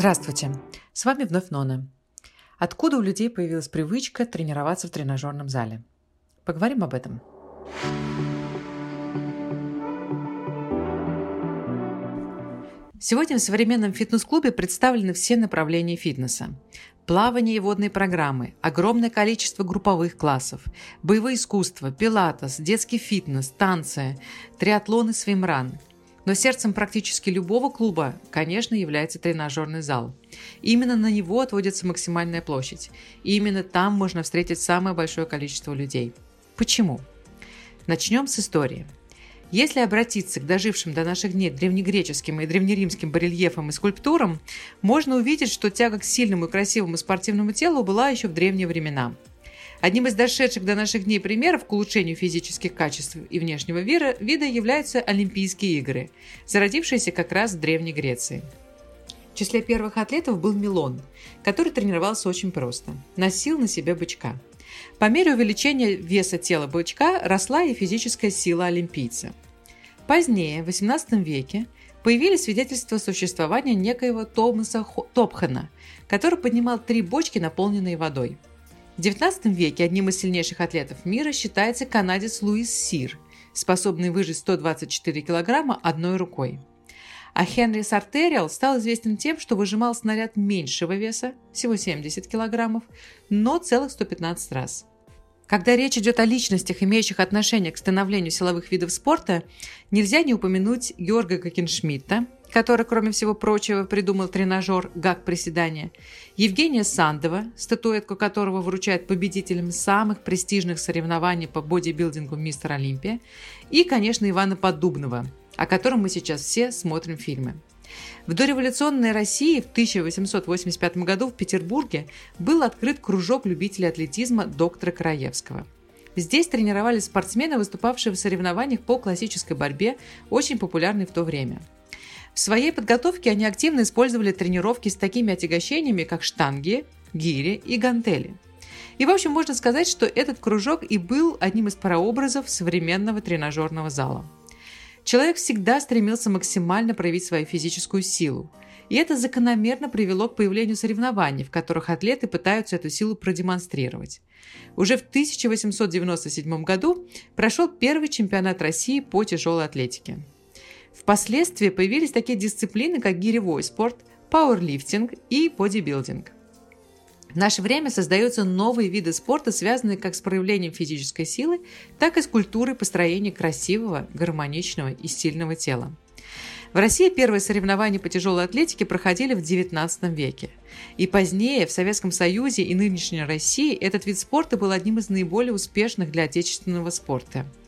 Здравствуйте! С вами вновь Нона. Откуда у людей появилась привычка тренироваться в тренажерном зале? Поговорим об этом. Сегодня в современном фитнес-клубе представлены все направления фитнеса. Плавание и водные программы, огромное количество групповых классов, боевое искусство, пилатес, детский фитнес, танцы, триатлон и свимран – но сердцем практически любого клуба, конечно, является тренажерный зал. Именно на него отводится максимальная площадь. И именно там можно встретить самое большое количество людей. Почему? Начнем с истории. Если обратиться к дожившим до наших дней древнегреческим и древнеримским барельефам и скульптурам, можно увидеть, что тяга к сильному и красивому спортивному телу была еще в древние времена – Одним из дошедших до наших дней примеров к улучшению физических качеств и внешнего вида являются Олимпийские игры, зародившиеся как раз в Древней Греции. В числе первых атлетов был Милон, который тренировался очень просто. Носил на себе бычка. По мере увеличения веса тела бычка росла и физическая сила олимпийца. Позднее, в XVIII веке, появились свидетельства существования некоего Томаса Топхана, который поднимал три бочки, наполненные водой – в XIX веке одним из сильнейших атлетов мира считается канадец Луис Сир, способный выжить 124 килограмма одной рукой. А Хенри Сартериал стал известен тем, что выжимал снаряд меньшего веса, всего 70 килограммов, но целых 115 раз. Когда речь идет о личностях, имеющих отношение к становлению силовых видов спорта, нельзя не упомянуть Георга Кокеншмидта, который, кроме всего прочего, придумал тренажер «Гак приседания», Евгения Сандова, статуэтку которого вручают победителям самых престижных соревнований по бодибилдингу «Мистер Олимпия», и, конечно, Ивана Поддубного, о котором мы сейчас все смотрим фильмы. В дореволюционной России в 1885 году в Петербурге был открыт кружок любителей атлетизма доктора Краевского. Здесь тренировались спортсмены, выступавшие в соревнованиях по классической борьбе, очень популярной в то время – в своей подготовке они активно использовали тренировки с такими отягощениями, как штанги, гири и гантели. И, в общем, можно сказать, что этот кружок и был одним из прообразов современного тренажерного зала. Человек всегда стремился максимально проявить свою физическую силу. И это закономерно привело к появлению соревнований, в которых атлеты пытаются эту силу продемонстрировать. Уже в 1897 году прошел первый чемпионат России по тяжелой атлетике. Впоследствии появились такие дисциплины, как гиревой спорт, пауэрлифтинг и бодибилдинг. В наше время создаются новые виды спорта, связанные как с проявлением физической силы, так и с культурой построения красивого, гармоничного и сильного тела. В России первые соревнования по тяжелой атлетике проходили в XIX веке. И позднее в Советском Союзе и нынешней России этот вид спорта был одним из наиболее успешных для отечественного спорта –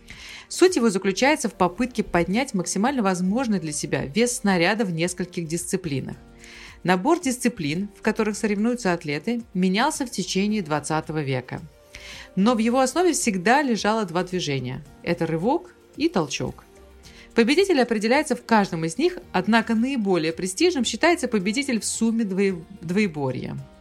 Суть его заключается в попытке поднять максимально возможный для себя вес снаряда в нескольких дисциплинах. Набор дисциплин, в которых соревнуются атлеты, менялся в течение 20 века. Но в его основе всегда лежало два движения – это рывок и толчок. Победитель определяется в каждом из них, однако наиболее престижным считается победитель в сумме двоеборья –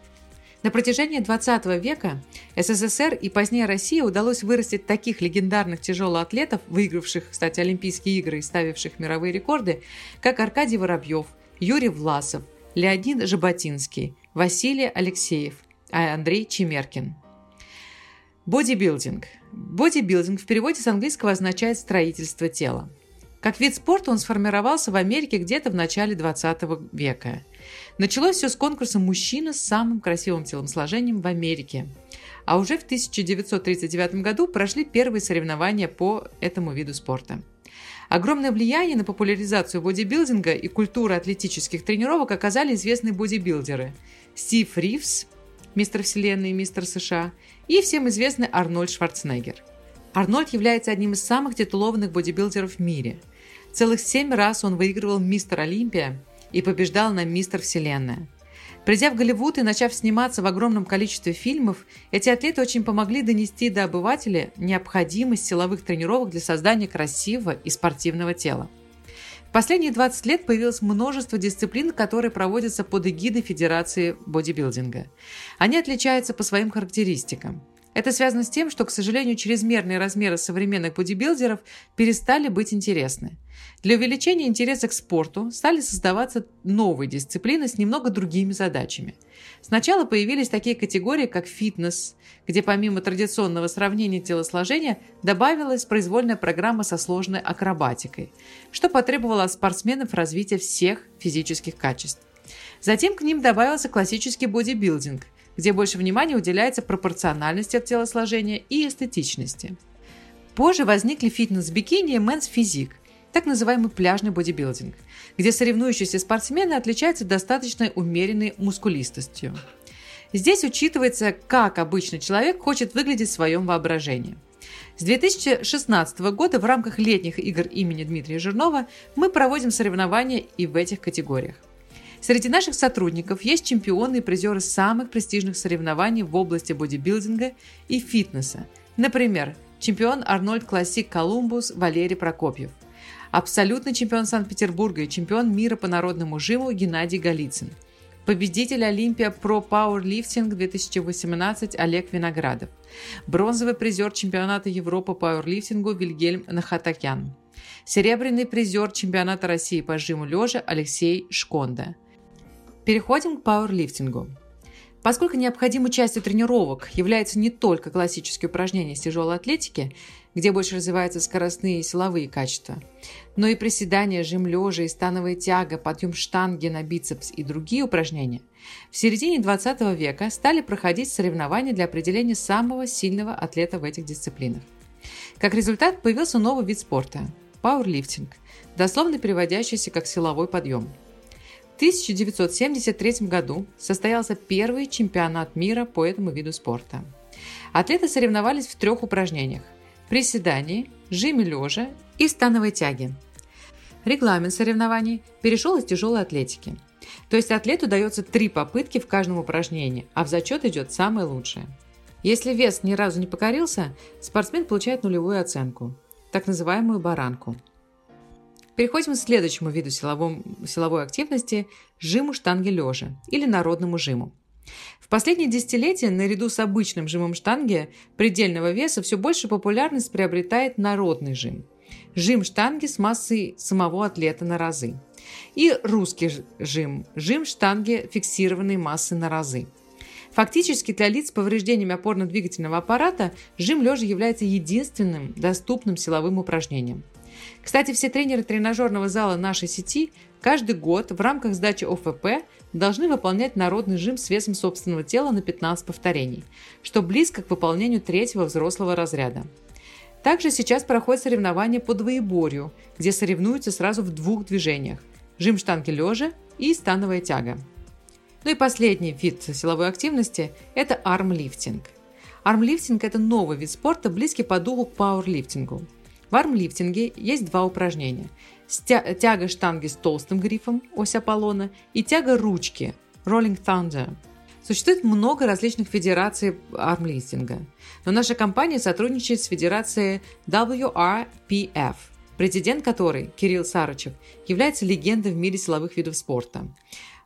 на протяжении 20 века СССР и позднее России удалось вырастить таких легендарных тяжелоатлетов, выигравших, кстати, Олимпийские игры и ставивших мировые рекорды, как Аркадий Воробьев, Юрий Власов, Леонид Жаботинский, Василий Алексеев, а Андрей Чемеркин. Бодибилдинг. Бодибилдинг в переводе с английского означает «строительство тела». Как вид спорта он сформировался в Америке где-то в начале 20 века. Началось все с конкурса «Мужчина с самым красивым телосложением в Америке». А уже в 1939 году прошли первые соревнования по этому виду спорта. Огромное влияние на популяризацию бодибилдинга и культуру атлетических тренировок оказали известные бодибилдеры Стив Ривз, мистер Вселенной и мистер США, и всем известный Арнольд Шварценеггер. Арнольд является одним из самых титулованных бодибилдеров в мире. Целых семь раз он выигрывал мистер Олимпия и побеждал на «Мистер Вселенная». Придя в Голливуд и начав сниматься в огромном количестве фильмов, эти атлеты очень помогли донести до обывателя необходимость силовых тренировок для создания красивого и спортивного тела. В последние 20 лет появилось множество дисциплин, которые проводятся под эгидой Федерации бодибилдинга. Они отличаются по своим характеристикам. Это связано с тем, что, к сожалению, чрезмерные размеры современных бодибилдеров перестали быть интересны. Для увеличения интереса к спорту стали создаваться новые дисциплины с немного другими задачами. Сначала появились такие категории, как фитнес, где помимо традиционного сравнения телосложения добавилась произвольная программа со сложной акробатикой, что потребовало от спортсменов развития всех физических качеств. Затем к ним добавился классический бодибилдинг – где больше внимания уделяется пропорциональности от телосложения и эстетичности. Позже возникли фитнес-бикини и мэнс-физик, так называемый пляжный бодибилдинг, где соревнующиеся спортсмены отличаются достаточно умеренной мускулистостью. Здесь учитывается, как обычный человек хочет выглядеть в своем воображении. С 2016 года в рамках летних игр имени Дмитрия Жирнова мы проводим соревнования и в этих категориях. Среди наших сотрудников есть чемпионы и призеры самых престижных соревнований в области бодибилдинга и фитнеса. Например, чемпион Arnold Classic Columbus Валерий Прокопьев, абсолютный чемпион Санкт-Петербурга и чемпион мира по народному жиму Геннадий Голицын, победитель Olympia Pro Powerlifting 2018 Олег Виноградов, бронзовый призер чемпионата Европы по пауэрлифтингу Вильгельм Нахатакян, серебряный призер чемпионата России по жиму лежа Алексей Шконда – Переходим к пауэрлифтингу. Поскольку необходимой частью тренировок является не только классические упражнения с тяжелой атлетики, где больше развиваются скоростные и силовые качества, но и приседания, жим лежа и становая тяга, подъем штанги на бицепс и другие упражнения, в середине 20 века стали проходить соревнования для определения самого сильного атлета в этих дисциплинах. Как результат появился новый вид спорта – пауэрлифтинг, дословно переводящийся как силовой подъем – 1973 году состоялся первый чемпионат мира по этому виду спорта. Атлеты соревновались в трех упражнениях – приседании, жиме лежа и становой тяге. Регламент соревнований перешел из тяжелой атлетики. То есть атлету дается три попытки в каждом упражнении, а в зачет идет самое лучшее. Если вес ни разу не покорился, спортсмен получает нулевую оценку, так называемую баранку – Переходим к следующему виду силовом, силовой активности – жиму штанги лежа или народному жиму. В последние десятилетия наряду с обычным жимом штанги предельного веса все больше популярность приобретает народный жим. Жим штанги с массой самого атлета на разы. И русский жим – жим штанги фиксированной массы на разы. Фактически для лиц с повреждениями опорно-двигательного аппарата жим лежа является единственным доступным силовым упражнением. Кстати, все тренеры тренажерного зала нашей сети каждый год в рамках сдачи ОФП должны выполнять народный жим с весом собственного тела на 15 повторений, что близко к выполнению третьего взрослого разряда. Также сейчас проходят соревнования по двоеборью, где соревнуются сразу в двух движениях – жим штанги лежа и становая тяга. Ну и последний вид силовой активности – это армлифтинг. Армлифтинг – это новый вид спорта, близкий по духу к пауэрлифтингу – в армлифтинге есть два упражнения. Тяга штанги с толстым грифом, ось Аполлона, и тяга ручки, Rolling Thunder. Существует много различных федераций армлифтинга, но наша компания сотрудничает с федерацией WRPF, президент которой, Кирилл Сарычев, является легендой в мире силовых видов спорта.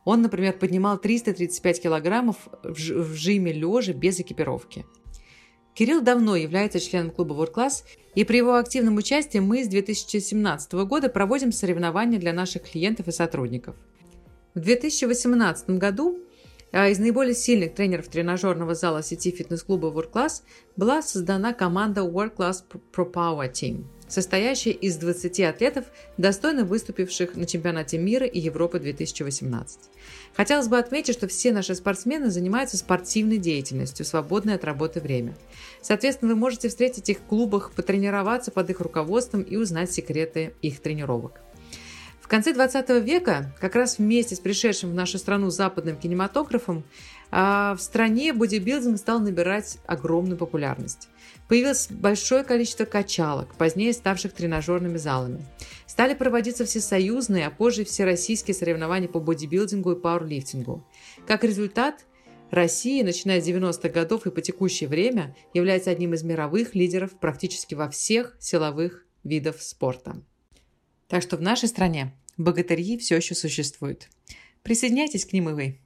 Он, например, поднимал 335 килограммов в жиме лежа без экипировки. Кирилл давно является членом клуба World Class, и при его активном участии мы с 2017 года проводим соревнования для наших клиентов и сотрудников. В 2018 году а, из наиболее сильных тренеров тренажерного зала сети фитнес-клуба World Class была создана команда World Class Pro Power Team – состоящая из 20 атлетов, достойно выступивших на чемпионате мира и Европы 2018. Хотелось бы отметить, что все наши спортсмены занимаются спортивной деятельностью, свободное от работы время. Соответственно, вы можете встретить их в клубах, потренироваться под их руководством и узнать секреты их тренировок. В конце 20 века, как раз вместе с пришедшим в нашу страну западным кинематографом, а, в стране бодибилдинг стал набирать огромную популярность. Появилось большое количество качалок, позднее ставших тренажерными залами. Стали проводиться всесоюзные, а позже всероссийские соревнования по бодибилдингу и пауэрлифтингу. Как результат, Россия, начиная с 90-х годов и по текущее время, является одним из мировых лидеров практически во всех силовых видах спорта. Так что в нашей стране богатыри все еще существуют. Присоединяйтесь к ним и вы.